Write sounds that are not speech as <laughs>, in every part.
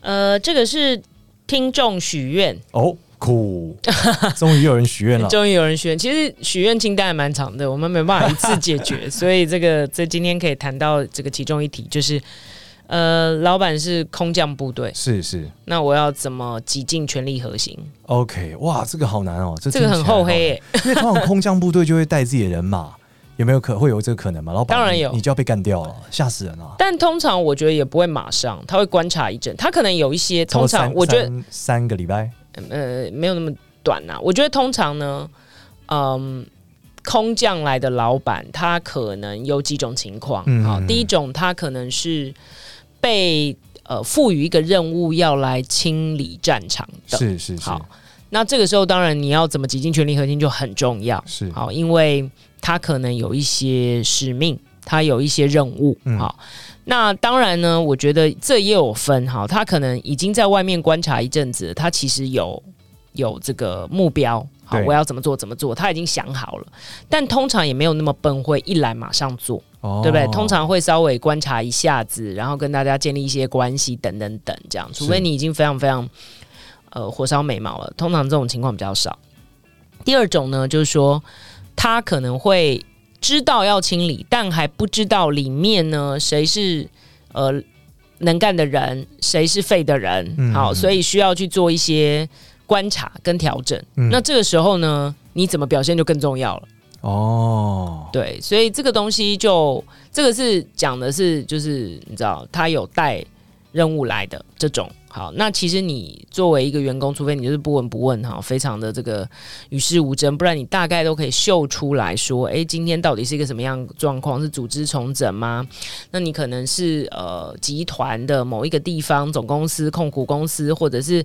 呃，这个是听众许愿。哦，酷，<laughs> 终于有人许愿了，终于有人许愿。其实许愿清单还蛮长的，我们没办法一次解决，<laughs> 所以这个在今天可以谈到这个其中一题，就是呃，老板是空降部队，是是，那我要怎么挤进权力核心？OK，哇，这个好难哦，这这个很厚黑耶，因为通常空降部队就会带自己的人马。有没有可会有这个可能吗？老板当然有，你就要被干掉了，吓死人了。但通常我觉得也不会马上，他会观察一阵，他可能有一些。通常我觉得三,三个礼拜，呃，没有那么短呐、啊。我觉得通常呢，嗯，空降来的老板他可能有几种情况。嗯，好，第一种他可能是被呃赋予一个任务要来清理战场的，是是是。好，那这个时候当然你要怎么挤进全力核心就很重要，是好，因为。他可能有一些使命，他有一些任务，好、嗯。那当然呢，我觉得这也有分哈。他可能已经在外面观察一阵子，他其实有有这个目标，好，我要怎么做怎么做，他已经想好了。但通常也没有那么笨，会一来马上做，哦、对不对？通常会稍微观察一下子，然后跟大家建立一些关系，等等等，这样。除非你已经非常非常呃火烧眉毛了，通常这种情况比较少。第二种呢，就是说。他可能会知道要清理，但还不知道里面呢谁是呃能干的人，谁是废的人。嗯、好，所以需要去做一些观察跟调整。嗯、那这个时候呢，你怎么表现就更重要了。哦，对，所以这个东西就这个是讲的是，就是你知道，他有带任务来的这种。好，那其实你作为一个员工，除非你就是不闻不问哈，非常的这个与世无争，不然你大概都可以秀出来说，哎，今天到底是一个什么样状况？是组织重整吗？那你可能是呃集团的某一个地方总公司、控股公司，或者是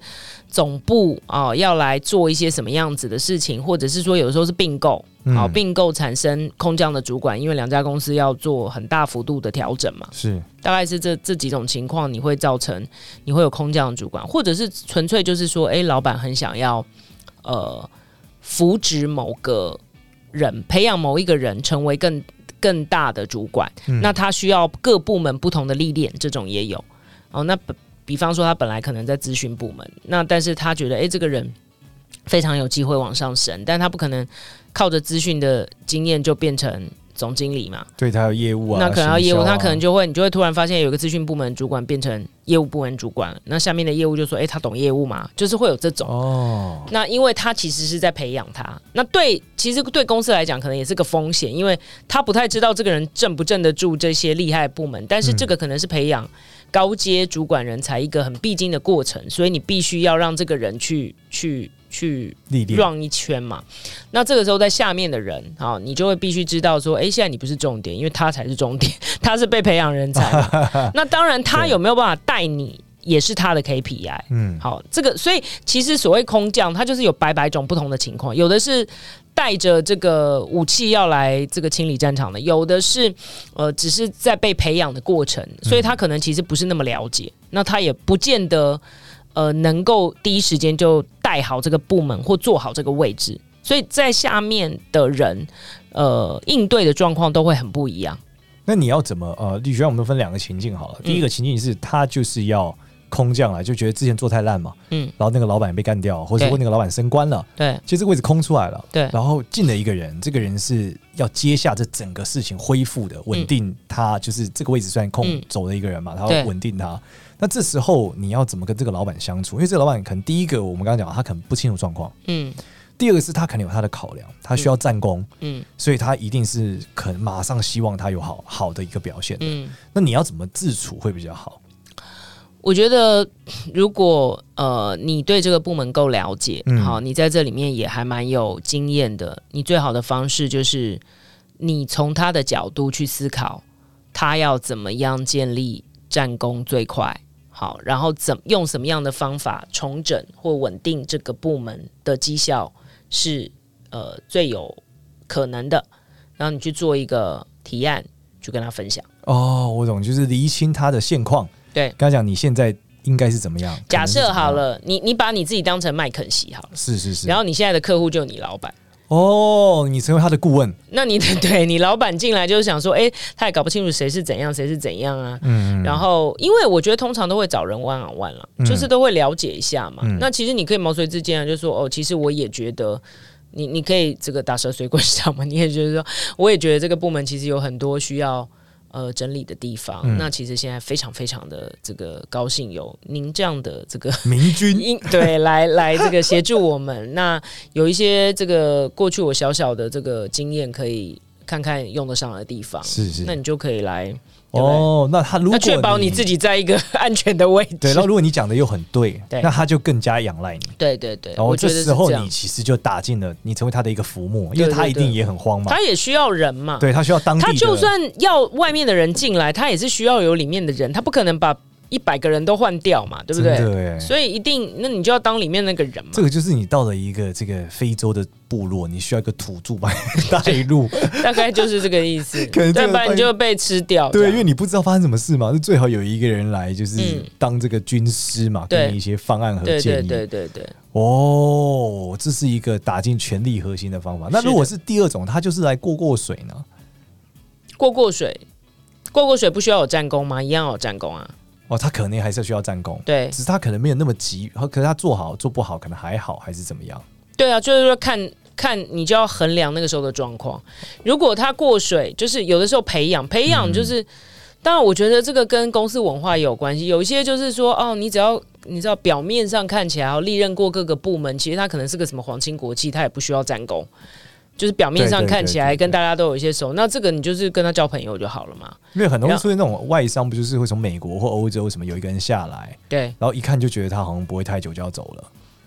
总部啊、呃，要来做一些什么样子的事情，或者是说有的时候是并购。好，并购产生空降的主管，因为两家公司要做很大幅度的调整嘛，是，大概是这这几种情况，你会造成你会有空降的主管，或者是纯粹就是说，哎、欸，老板很想要呃扶植某个人，培养某一个人成为更更大的主管，嗯、那他需要各部门不同的历练，这种也有。哦，那比比方说他本来可能在咨询部门，那但是他觉得，哎、欸，这个人非常有机会往上升，但他不可能。靠着资讯的经验就变成总经理嘛？对，他有业务啊，那可能要业务，啊、他可能就会，你就会突然发现有个资讯部门主管变成业务部门主管了。那下面的业务就说：“哎、欸，他懂业务嘛？”就是会有这种哦。那因为他其实是在培养他，那对，其实对公司来讲可能也是个风险，因为他不太知道这个人镇不镇得住这些厉害部门。但是这个可能是培养高阶主管人才一个很必经的过程，所以你必须要让这个人去去。去 run 一圈嘛，那这个时候在下面的人啊，你就会必须知道说，哎，现在你不是重点，因为他才是重点，他是被培养人才。<laughs> 那当然，他有没有办法带你，也是他的 KPI。嗯，好，这个所以其实所谓空降，他就是有百百种不同的情况，有的是带着这个武器要来这个清理战场的，有的是呃只是在被培养的过程，所以他可能其实不是那么了解，那他也不见得。呃，能够第一时间就带好这个部门或做好这个位置，所以在下面的人，呃，应对的状况都会很不一样。那你要怎么？呃，你觉得我们分两个情境好了。第一个情境是他就是要空降来，就觉得之前做太烂嘛，嗯，然后那个老板也被干掉，或者说那个老板升官了，对，其实这个位置空出来了，对，然后进了一个人，这个人是要接下这整个事情恢复的，稳定他，就是这个位置虽然空走了一个人嘛，他要稳定他。那这时候你要怎么跟这个老板相处？因为这个老板可能第一个我们刚刚讲，他可能不清楚状况，嗯。第二个是他可能有他的考量，他需要战功，嗯，嗯，所以他一定是可能马上希望他有好好的一个表现，嗯。那你要怎么自处会比较好？我觉得如果呃你对这个部门够了解，嗯，好，你在这里面也还蛮有经验的，你最好的方式就是你从他的角度去思考，他要怎么样建立战功最快。好，然后怎用什么样的方法重整或稳定这个部门的绩效是呃最有可能的，然后你去做一个提案，去跟他分享。哦，我懂，就是厘清他的现况。对，刚才讲你现在应该是怎么样？假设好了，你你把你自己当成麦肯锡好了，是是是，然后你现在的客户就是你老板。哦，你成为他的顾问，那你 <laughs> 对你老板进来就是想说，哎、欸，他也搞不清楚谁是怎样，谁是怎样啊？嗯，然后因为我觉得通常都会找人 one on one 了，就是都会了解一下嘛。嗯、那其实你可以毛遂自荐啊，就说哦，其实我也觉得你你可以这个打蛇随棍上嘛，<laughs> 你也觉得说，我也觉得这个部门其实有很多需要。呃，整理的地方，嗯、那其实现在非常非常的这个高兴有您这样的这个明君，<laughs> 对，来来这个协助我们。那有一些这个过去我小小的这个经验，可以看看用得上的地方，是是，那你就可以来。哦，那他如果确保你自己在一个 <laughs> 安全的位置，对，然后如果你讲的又很对，对，那他就更加仰赖你。对对对，然后这时候你其实就打进了，你成为他的一个浮木，因为他一定也很慌嘛，他也需要人嘛，对他需要当地，他就算要外面的人进来，他也是需要有里面的人，他不可能把。一百个人都换掉嘛，对不对？所以一定，那你就要当里面那个人嘛。这个就是你到了一个这个非洲的部落，你需要一个土著把你带路，<laughs> 大概就是这个意思。<laughs> 可能要不然你就被吃掉。对，因为你不知道发生什么事嘛，就最好有一个人来，就是当这个军师嘛，给你一些方案和建议。对对对对。哦，这是一个打进权力核心的方法。那如果是第二种，他就是来过过水呢？过过水，过过水不需要有战功吗？一样有战功啊。哦，他可能还是需要战功，对，只是他可能没有那么急，可是他做好做不好，可能还好，还是怎么样？对啊，就是说看看你就要衡量那个时候的状况。如果他过水，就是有的时候培养培养，就是、嗯、当然，我觉得这个跟公司文化也有关系。有一些就是说，哦，你只要你知道表面上看起来哦，历任过各个部门，其实他可能是个什么皇亲国戚，他也不需要战功。就是表面上看起来跟大家都有一些熟，那这个你就是跟他交朋友就好了嘛。因为很多出现那种外商，不就是会从美国或欧洲什么有一个人下来，对，然后一看就觉得他好像不会太久就要走了。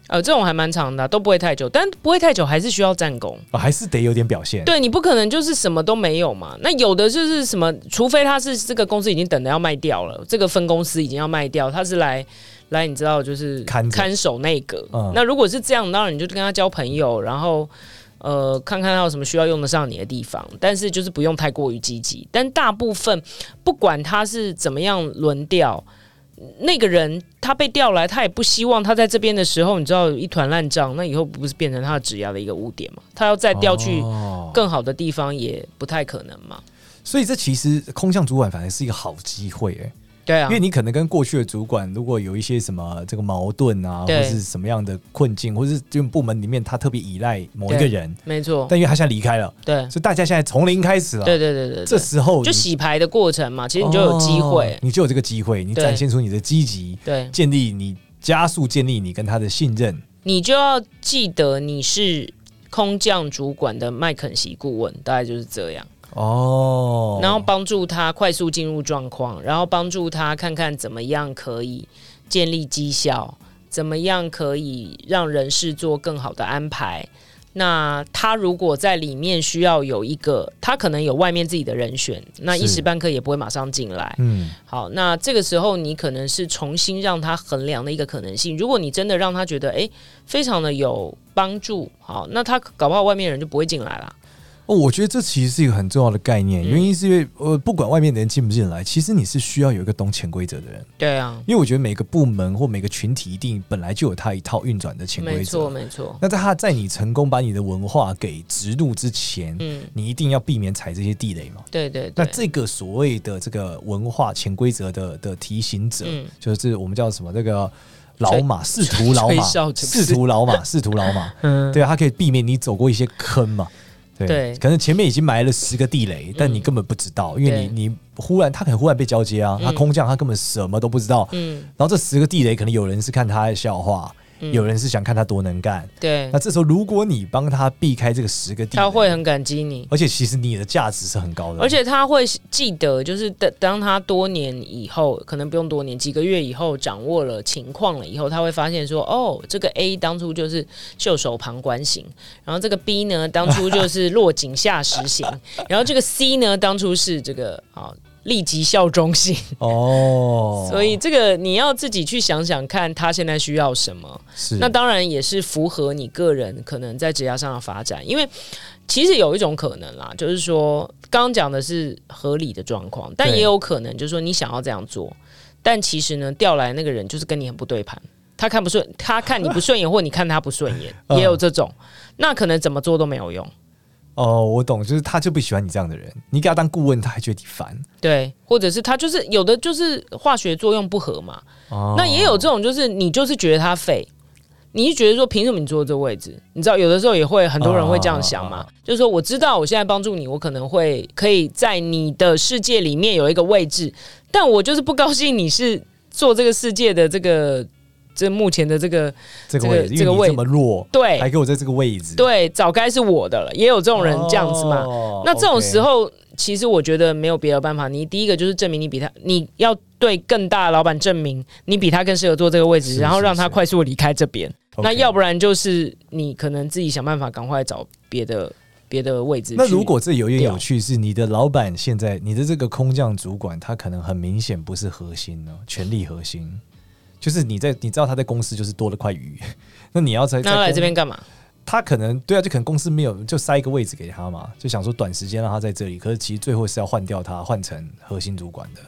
呃，这种还蛮长的，都不会太久，但不会太久还是需要战功，哦，还是得有点表现。对，你不可能就是什么都没有嘛。那有的就是什么，除非他是这个公司已经等着要卖掉了，这个分公司已经要卖掉，他是来来你知道就是看看守那个。嗯，那如果是这样，当然你就跟他交朋友，然后。呃，看看他有什么需要用得上你的地方，但是就是不用太过于积极。但大部分不管他是怎么样轮调，那个人他被调来，他也不希望他在这边的时候，你知道一团烂账，那以后不是变成他的职涯的一个污点嘛？他要再调去更好的地方，也不太可能嘛。哦。所以这其实空降主管反而是一个好机会，欸，对啊，因为你可能跟过去的主管如果有一些什么这个矛盾啊，或是什么样的困境，或是这个部门里面他特别依赖某一个人，没错。但因为他现在离开了，对，所以大家现在从零开始了，对对对对，这时候就洗牌的过程嘛，其实你就有机会，哦，你就有这个机会，你展现出你的积极，对，建立你加速建立你跟他的信任，你就要记得你是空降主管的麦肯锡顾问，大概就是这样。哦，然后帮助他快速进入状况，然后帮助他看看怎么样可以建立绩效，怎么样可以让人事做更好的安排。那他如果在里面需要有一个，他可能有外面自己的人选，那一时半刻也不会马上进来。嗯，好，那这个时候你可能是重新让他衡量的一个可能性。如果你真的让他觉得诶非常的有帮助，好，那他搞不好外面人就不会进来了。哦，我觉得这其实是一个很重要的概念，原因是因为呃，不管外面的人进不进来，其实你是需要有一个懂潜规则的人。对啊，因为我觉得每个部门或每个群体一定本来就有他一套运转的潜规则。没错，没错。那在他在你成功把你的文化给植入之前，嗯，你一定要避免踩这些地雷嘛。对对对。那这个所谓的这个文化潜规则的的提醒者，嗯，就是我们叫什么这个老马仕途老马仕途老马仕途老马，<laughs> 嗯，对啊，他可以避免你走过一些坑嘛。对，可能前面已经埋了十个地雷，但你根本不知道，嗯、因为你你忽然他可能忽然被交接啊，嗯、他空降他根本什么都不知道，嗯，然后这十个地雷可能有人是看他的笑话。有人是想看他多能干，对。那这时候如果你帮他避开这个十个地，他会很感激你。而且其实你的价值是很高的，而且他会记得，就是当当他多年以后，可能不用多年，几个月以后掌握了情况了以后，他会发现说，哦，这个 A 当初就是袖手旁观型，然后这个 B 呢，当初就是落井下石型，<laughs> 然后这个 C 呢，当初是这个啊。立即效忠性哦，<laughs> 所以这个你要自己去想想看，他现在需要什么。是，那当然也是符合你个人可能在职业上的发展，因为其实有一种可能啦，就是说刚刚讲的是合理的状况，但也有可能就是说你想要这样做，但其实呢调来那个人就是跟你很不对盘，他看不顺，他看你不顺眼，或你看他不顺眼，<laughs> 也有这种，那可能怎么做都没有用。哦，我懂，就是他就不喜欢你这样的人，你给他当顾问，他还觉得你烦。对，或者是他就是有的就是化学作用不合嘛。哦，那也有这种，就是你就是觉得他废，你就觉得说凭什么你坐这位置？你知道有的时候也会很多人会这样想嘛，哦，就是说我知道我现在帮助你，我可能会可以在你的世界里面有一个位置，但我就是不高兴你是做这个世界的这个。这目前的这个这个位置，这个位这么弱，对，还给我在这个位置，对，早该是我的了。也有这种人这样子嘛？哦、那这种时候、其实我觉得没有别的办法。你第一个就是证明你比他，你要对更大的老板证明你比他更适合做这个位置，是是是，然后让他快速离开这边。那要不然就是你可能自己想办法赶快找别的别的位置。那如果这有一点有趣，是你的老板现在你的这个空降主管，他可能很明显不是核心呢，权力核心。就是你在，你知道他在公司就是多了块鱼，<laughs> 那你要在他来这边干嘛？他可能对啊，就可能公司没有就塞一个位置给他嘛，就想说短时间让他在这里。可是其实最后是要换掉他，换成核心主管的。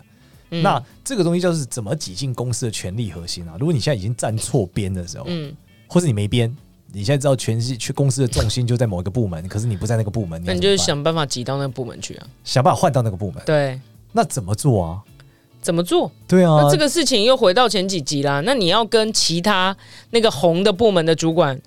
嗯、那这个东西就是怎么挤进公司的权力核心啊？如果你现在已经站错边的时候，嗯，或是你没边，你现在知道全是去公司的重心就在某一个部门，可是你不在那个部门，那你就想办法挤到那个部门去啊，想办法换到那个部门。对，那怎么做啊？怎么做？对啊，那这个事情又回到前几集啦。那你要跟其他那个红的部门的主管，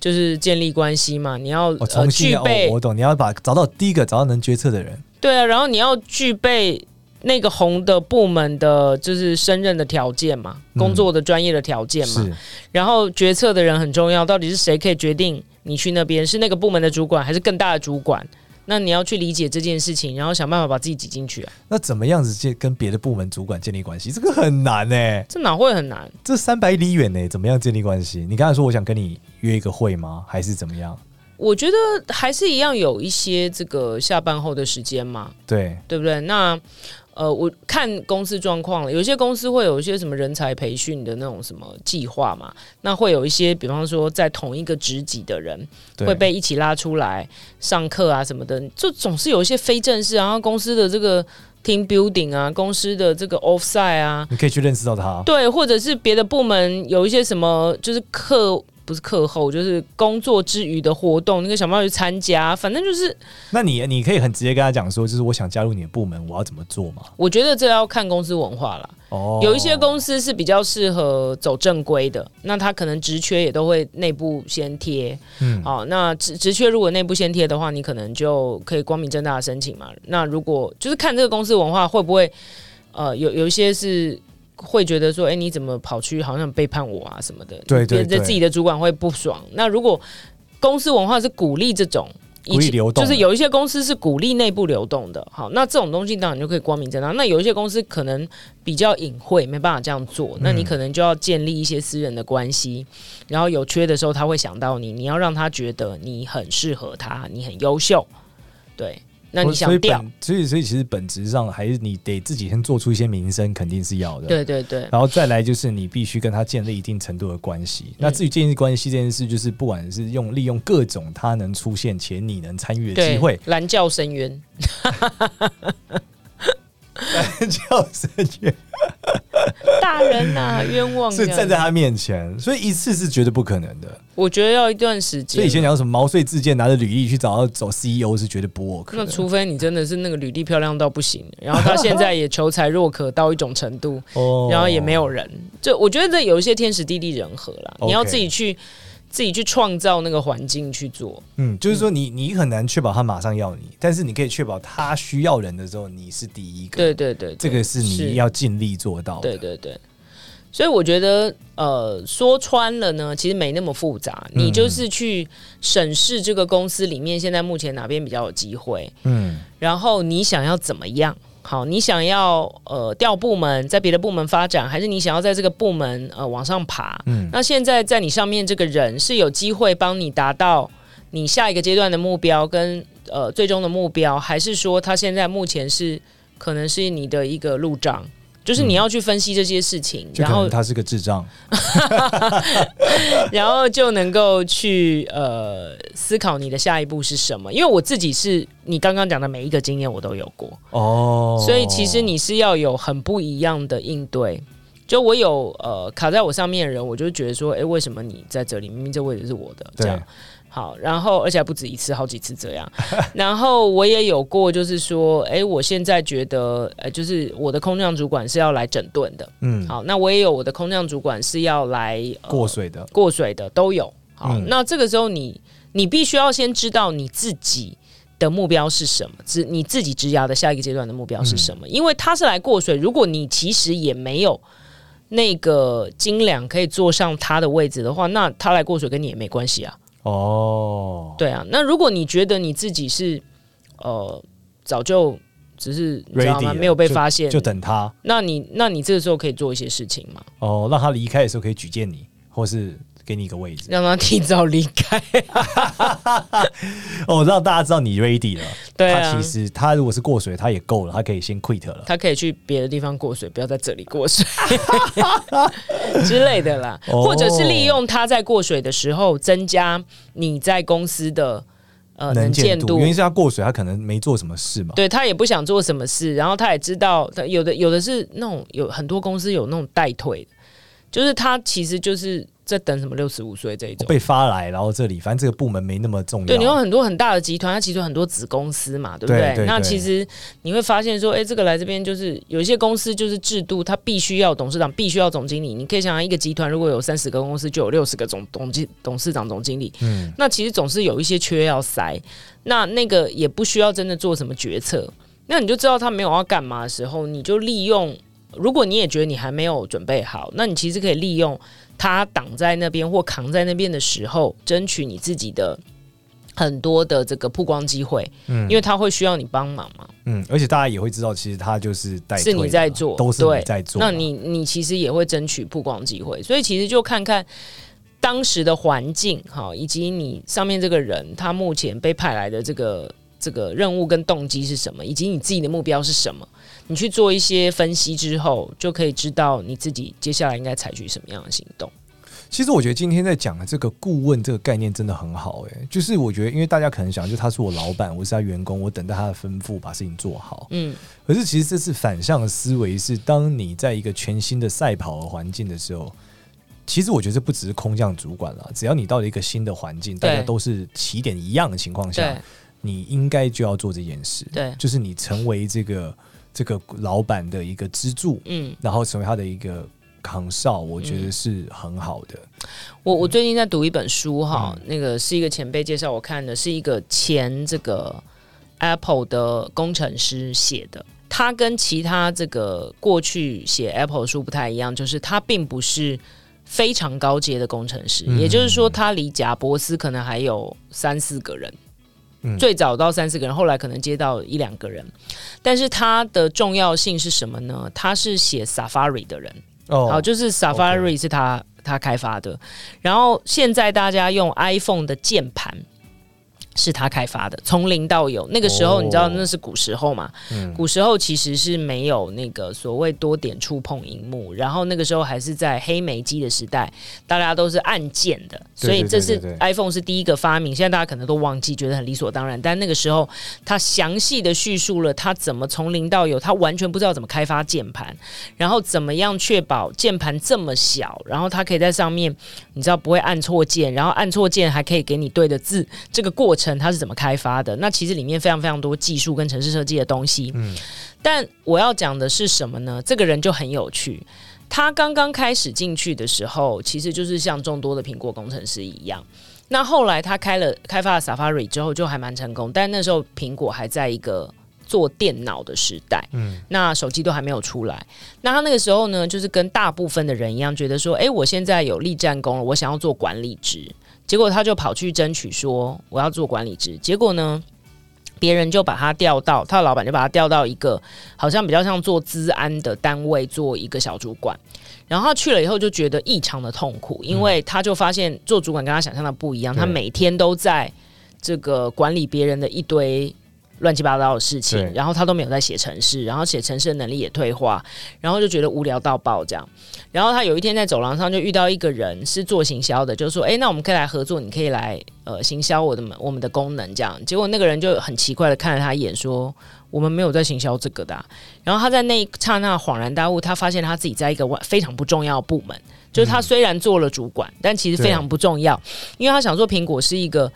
就是建立关系嘛。你要呃具备，我懂。你要把找到第一个找到能决策的人。对啊，然后你要具备那个红的部门的，就是升任的条件嘛，工作的专业的条件嘛。然后决策的人很重要，到底是谁可以决定你去那边？是那个部门的主管，还是更大的主管？那你要去理解这件事情，然后想办法把自己挤进去啊。那怎么样子建跟别的部门主管建立关系？这个很难呢、欸。这哪会很难？这三百里远呢、欸，怎么样建立关系？你刚才说我想跟你约一个会吗？还是怎么样？我觉得还是一样有一些这个下班后的时间嘛。对，对不对？那。呃，我看公司状况了，有些公司会有一些什么人才培训的那种什么计划嘛，那会有一些，比方说在同一个职级的人会被一起拉出来上课啊什么的，就总是有一些非正式，然后公司的这个 team building 啊，公司的这个 offsite 啊，你可以去认识到他，对，或者是别的部门有一些什么就是课。不是课后，就是工作之余的活动，你可以想办法去参加。反正就是，那你你可以很直接跟他讲说，就是我想加入你的部门，我要怎么做嘛？我觉得这要看公司文化了。哦，有一些公司是比较适合走正规的，那他可能职缺也都会内部先贴。嗯，好，那职职缺如果内部先贴的话，你可能就可以光明正大的申请嘛。那如果就是看这个公司文化会不会，呃，有有一些是。会觉得说，哎，你怎么跑去好像背叛我啊什么的？对对对，自己的主管会不爽。那如果公司文化是鼓励这种，鼓励流动，就是有一些公司是鼓励内部流动的。好，那这种东西当然就可以光明正大。那有一些公司可能比较隐晦，没办法这样做。那你可能就要建立一些私人的关系，嗯、然后有缺的时候他会想到你，你要让他觉得你很适合他，你很优秀，对。那你想调，所以所以其实本质上还是你得自己先做出一些名声，肯定是要的。对对对，然后再来就是你必须跟他建立一定程度的关系。嗯、那至于建立关系这件事，就是不管是用利用各种他能出现且你能参与的机会，蓝教深渊，<laughs> 蓝教深渊。大人呐、啊，冤枉！是站在他面前，所以一次是绝对不可能的。我觉得要一段时间。所以以前讲什么毛遂自荐，拿着履历去找到走 CEO 是绝对不 work。那除非你真的是那个履历漂亮到不行，<laughs> 然后他现在也求才若渴到一种程度，然后也没有人。就我觉得这有一些天时地利人和啦，你要自己去。自己去创造那个环境去做，嗯，就是说你你很难确保他马上要你，但是你可以确保他需要人的时候你是第一个，对对对，这个是你要尽力做到的，对对对。所以我觉得，呃，说穿了呢，其实没那么复杂，你就是去审视这个公司里面现在目前哪边比较有机会，嗯，然后你想要怎么样？好，你想要呃调部门，在别的部门发展，还是你想要在这个部门呃往上爬？嗯，那现在在你上面这个人是有机会帮你达到你下一个阶段的目标跟呃最终的目标，还是说他现在目前是可能是你的一个路障。就是你要去分析这些事情，嗯、然后他是个智障，<laughs> 然后就能够去呃思考你的下一步是什么。因为我自己是你刚刚讲的每一个经验我都有过哦，所以其实你是要有很不一样的应对。就我有呃卡在我上面的人，我就觉得说，哎，为什么你在这里？明明这位置是我的，这样。好，然后而且还不止一次，好几次这样。<laughs> 然后我也有过，就是说，哎，我现在觉得，呃，就是我的空降主管是要来整顿的。嗯，好，那我也有我的空降主管是要来、呃、过水的，过水的都有。好，嗯、那这个时候你你必须要先知道你自己的目标是什么，职你自己职涯的下一个阶段的目标是什么？嗯、因为他是来过水，如果你其实也没有那个斤两可以坐上他的位置的话，那他来过水跟你也没关系啊。哦，对啊，那如果你觉得你自己是呃早就只是你知道吗？没有被发现，就，就等他。那你那你这个时候可以做一些事情吗？哦，让他离开的时候可以举荐你，或是。给你一个位置，让他提早离开。<laughs> 哦，让大家知道你 ready 了。对、啊，他其实他如果是过水，他也够了，他可以先 quit 了。他可以去别的地方过水，不要在这里过水 <laughs> 之类的啦。哦、或者是利用他在过水的时候，增加你在公司的呃能见度。原因是他过水，他可能没做什么事嘛。对，他也不想做什么事，然后他也知道，他有的有的是那种有很多公司有那种代退，就是他其实就是。在等什么六十五岁这一种被发来，然后这里反正这个部门没那么重要。对，你有很多很大的集团，它其实有很多子公司嘛，对不对？那其实你会发现说，哎，这个来这边就是有一些公司就是制度，它必须要董事长，必须要总经理。你可以想想，一个集团如果有三十个公司，就有六十个总董经董事长、总经理。嗯，那其实总是有一些缺要塞。那那个也不需要真的做什么决策，那你就知道他没有要干嘛的时候，你就利用。如果你也觉得你还没有准备好，那你其实可以利用。他挡在那边或扛在那边的时候，争取你自己的很多的这个曝光机会，嗯，因为他会需要你帮忙嘛，嗯，而且大家也会知道，其实他就是带是你在做，都是你在做，那你你其实也会争取曝光机会，所以其实就看看当时的环境哈，以及你上面这个人他目前被派来的这个这个任务跟动机是什么，以及你自己的目标是什么。你去做一些分析之后，就可以知道你自己接下来应该采取什么样的行动。其实我觉得今天在讲的这个顾问这个概念真的很好，诶，就是我觉得，因为大家可能想，就他是我老板，我是他员工，我等待他的吩咐，把事情做好。嗯，可是其实这是反向的思维，是当你在一个全新的赛跑的环境的时候，其实我觉得这不只是空降主管了，只要你到了一个新的环境，大家都是起点一样的情况下，你应该就要做这件事。对，就是你成为这个。这个老板的一个支柱，嗯，然后成为他的一个扛哨，我觉得是很好的。嗯、我我最近在读一本书哈，嗯、那个是一个前辈介绍我看的，是一个前这个 Apple 的工程师写的。他跟其他这个过去写 Apple 书不太一样，就是他并不是非常高阶的工程师，嗯、也就是说，他离贾伯斯可能还有三四个人。最早到三四个人，后来可能接到一两个人，但是它的重要性是什么呢？他是写 Safari 的人，哦，好，就是 Safari 是他他开发的，然后现在大家用 iPhone 的键盘。是他开发的，从零到有。那个时候你知道那是古时候嘛？嗯、古时候其实是没有那个所谓多点触碰荧幕，然后那个时候还是在黑莓机的时代，大家都是按键的，所以这是 iPhone 是第一个发明。现在大家可能都忘记，觉得很理所当然，但那个时候他详细的叙述了他怎么从零到有，他完全不知道怎么开发键盘，然后怎么样确保键盘这么小，然后他可以在上面你知道不会按错键，然后按错键还可以给你对的字，这个过程。它是怎么开发的？那其实里面非常非常多技术跟城市设计的东西。嗯，但我要讲的是什么呢？这个人就很有趣。他刚刚开始进去的时候，其实就是像众多的苹果工程师一样。那后来他开了开发了 Safari 之后，就还蛮成功。但那时候苹果还在一个做电脑的时代，嗯，那手机都还没有出来。那他那个时候呢，就是跟大部分的人一样，觉得说，哎，我现在有立战功了，我想要做管理职。结果他就跑去争取说我要做管理职，结果呢，别人就把他调到他的老板就把他调到一个好像比较像做资安的单位做一个小主管，然后他去了以后就觉得异常的痛苦，因为他就发现做主管跟他想象的不一样，他每天都在这个管理别人的一堆乱七八糟的事情，然后他都没有在写程式，然后写程式的能力也退化，然后就觉得无聊到爆这样。然后他有一天在走廊上就遇到一个人是做行销的，就说：“哎，那我们可以来合作，你可以来呃行销我的我们的功能这样。”结果那个人就很奇怪的看了他一眼，说：“我们没有在行销这个的啊。”然后他在那一刹那恍然大悟，他发现他自己在一个非常不重要的部门，就是他虽然做了主管，嗯、但其实非常不重要，因为他想说苹果是一个。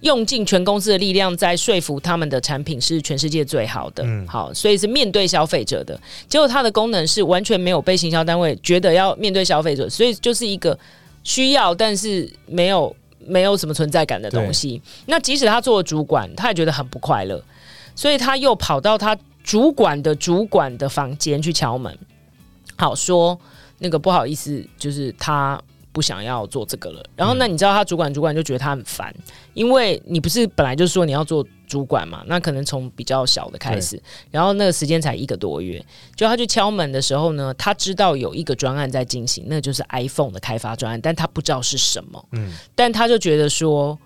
用尽全公司的力量在说服他们的产品是全世界最好的，嗯、好，所以是面对消费者的。结果它的功能是完全没有被行销单位觉得要面对消费者，所以就是一个需要但是没有没有什么存在感的东西。那即使他做了主管，他也觉得很不快乐，所以他又跑到他主管的主管的房间去敲门，好说那个不好意思，就是他。不想要做这个了，然后那你知道他主管主管就觉得他很烦，嗯、因为你不是本来就说你要做主管嘛，那可能从比较小的开始，然后那个时间才一个多月，就他去敲门的时候呢，他知道有一个专案在进行，那就是 iPhone 的开发专案，但他不知道是什么，嗯，但他就觉得说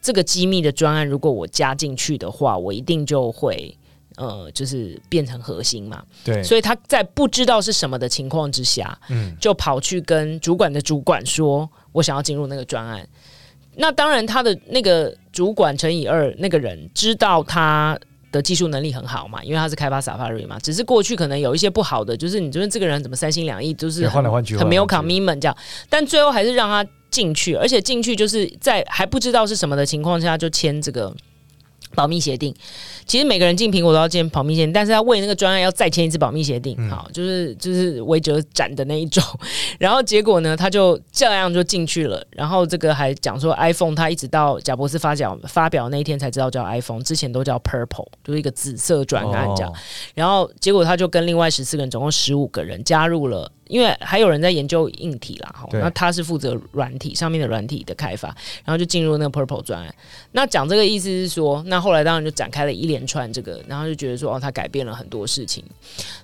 这个机密的专案如果我加进去的话，我一定就会。呃，就是变成核心嘛，对，所以他在不知道是什么的情况之下，嗯，就跑去跟主管的主管说，我想要进入那个专案。那当然，他的那个主管乘以二那个人知道他的技术能力很好嘛，因为他是开发 Safari 嘛，只是过去可能有一些不好的，就是你觉得这个人怎么三心两意，就是换来换去，很没有 commitment 这样，但最后还是让他进去，而且进去就是在还不知道是什么的情况下就签这个。保密协定，其实每个人进苹果都要签保密协定，但是他为那个专案要再签一次保密协定，嗯、好，就是就是韦哲展的那一种。<laughs> 然后结果呢，他就这样就进去了。然后这个还讲说，iPhone 他一直到贾博士发表发表那一天才知道叫 iPhone，之前都叫 Purple，就是一个紫色专案这样。哦、然后结果他就跟另外十四个人，总共十五个人加入了。因为还有人在研究硬体啦，哈，那他是负责软体上面的软体的开发，然后就进入那个 Purple 专案。那讲这个意思是说，那后来当然就展开了一连串这个，然后就觉得说，哦，他改变了很多事情。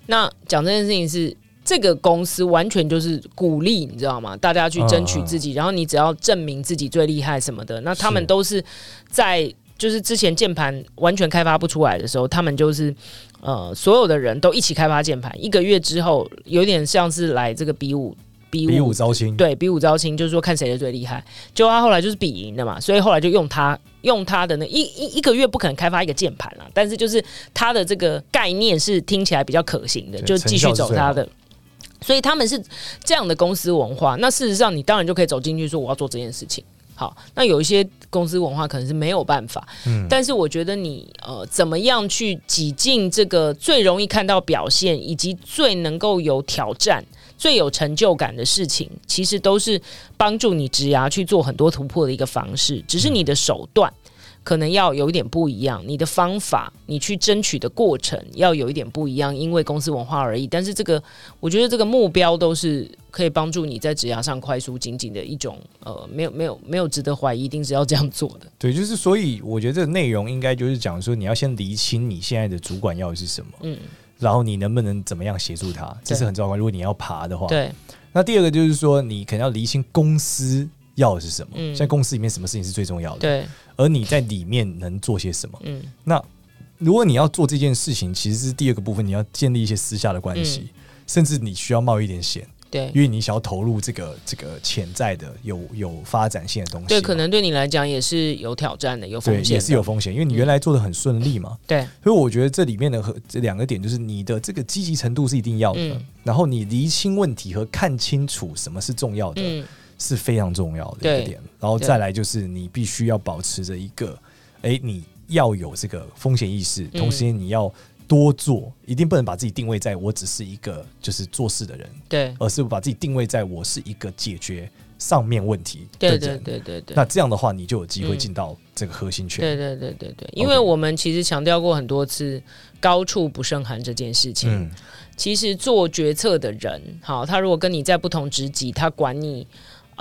那讲这件事情是这个公司完全就是鼓励，你知道吗？大家去争取自己，嗯、然后你只要证明自己最厉害什么的，那他们都是在。就是之前键盘完全开发不出来的时候，他们就是呃所有的人都一起开发键盘。一个月之后，有点像是来这个比武比武，比武招亲，对，比武招亲，就是说看谁的最厉害。就他后来就是比赢的嘛，所以后来就用他用他的那一一一个月不可能开发一个键盘了，但是就是他的这个概念是听起来比较可行的，就继续走他的。所以他们是这样的公司文化。那事实上，你当然就可以走进去说我要做这件事情。好，那有一些公司文化可能是没有办法，嗯，但是我觉得你呃，怎么样去挤进这个最容易看到表现，以及最能够有挑战、最有成就感的事情，其实都是帮助你职涯去做很多突破的一个方式，只是你的手段。可能要有一点不一样，你的方法，你去争取的过程要有一点不一样，因为公司文化而已。但是这个，我觉得这个目标都是可以帮助你在职涯上快速精进的一种，呃，没有没有没有值得怀疑，一定是要这样做的。对，就是所以我觉得这个内容应该就是讲说，你要先厘清你现在的主管要的是什么，嗯，然后你能不能怎么样协助他，这是很重要。如果你要爬的话，对。那第二个就是说，你可能要厘清公司要的是什么，嗯，在公司里面什么事情是最重要的，对。而你在里面能做些什么？嗯，那如果你要做这件事情，其实是第二个部分，你要建立一些私下的关系，嗯、甚至你需要冒一点险，对，因为你想要投入这个这个潜在的有有发展性的东西，对，可能对你来讲也是有挑战的，有风险，也是有风险，因为你原来做的很顺利嘛，嗯、对，所以我觉得这里面的和这两个点就是你的这个积极程度是一定要的，嗯、然后你厘清问题和看清楚什么是重要的。嗯是非常重要的一个点，然后再来就是你必须要保持着一个，哎，你要有这个风险意识，同时你要多做，一定不能把自己定位在我只是一个就是做事的人，对，而是把自己定位在我是一个解决上面问题对对对对对。那这样的话，你就有机会进到这个核心圈，对对对对对。因为我们其实强调过很多次，高处不胜寒这件事情。嗯，其实做决策的人，好，他如果跟你在不同职级，他管你。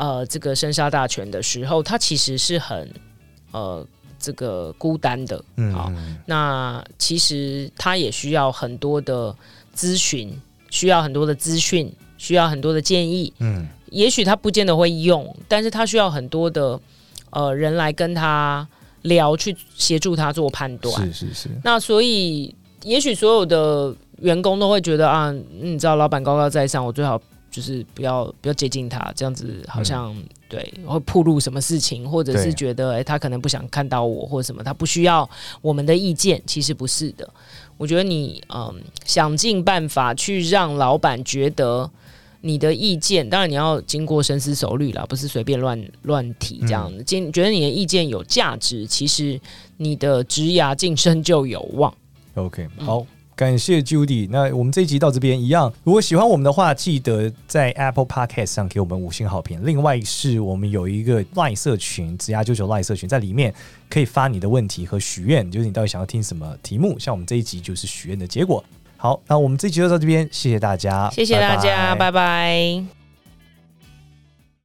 呃，这个生杀大权的时候，他其实是很呃这个孤单的。嗯，好，那其实他也需要很多的咨询，需要很多的资讯，需要很多的建议。嗯，也许他不见得会用，但是他需要很多的呃人来跟他聊，去协助他做判断。是是是。那所以，也许所有的员工都会觉得啊，你知道，老板高高在上，我最好就是不要不要接近他，这样子好像、嗯、对会暴露什么事情，或者是觉得哎，他可能不想看到我，或者什么，他不需要我们的意见。其实不是的，我觉得你嗯，想尽办法去让老板觉得。你的意见，当然你要经过深思熟虑啦，不是随便乱乱提这样子。今、嗯、觉得你的意见有价值，其实你的职涯晋升就有望。OK，好，嗯、感谢 Judy。那我们这一集到这边一样，如果喜欢我们的话，记得在 Apple Podcast 上给我们五星好评。另外是我们有一个 Line 社群，职涯99 Line 社群，在里面可以发你的问题和许愿，就是你到底想要听什么题目。像我们这一集就是许愿的结果。好，那我们这集就到这边，谢谢大家，谢谢大家，拜拜。拜拜。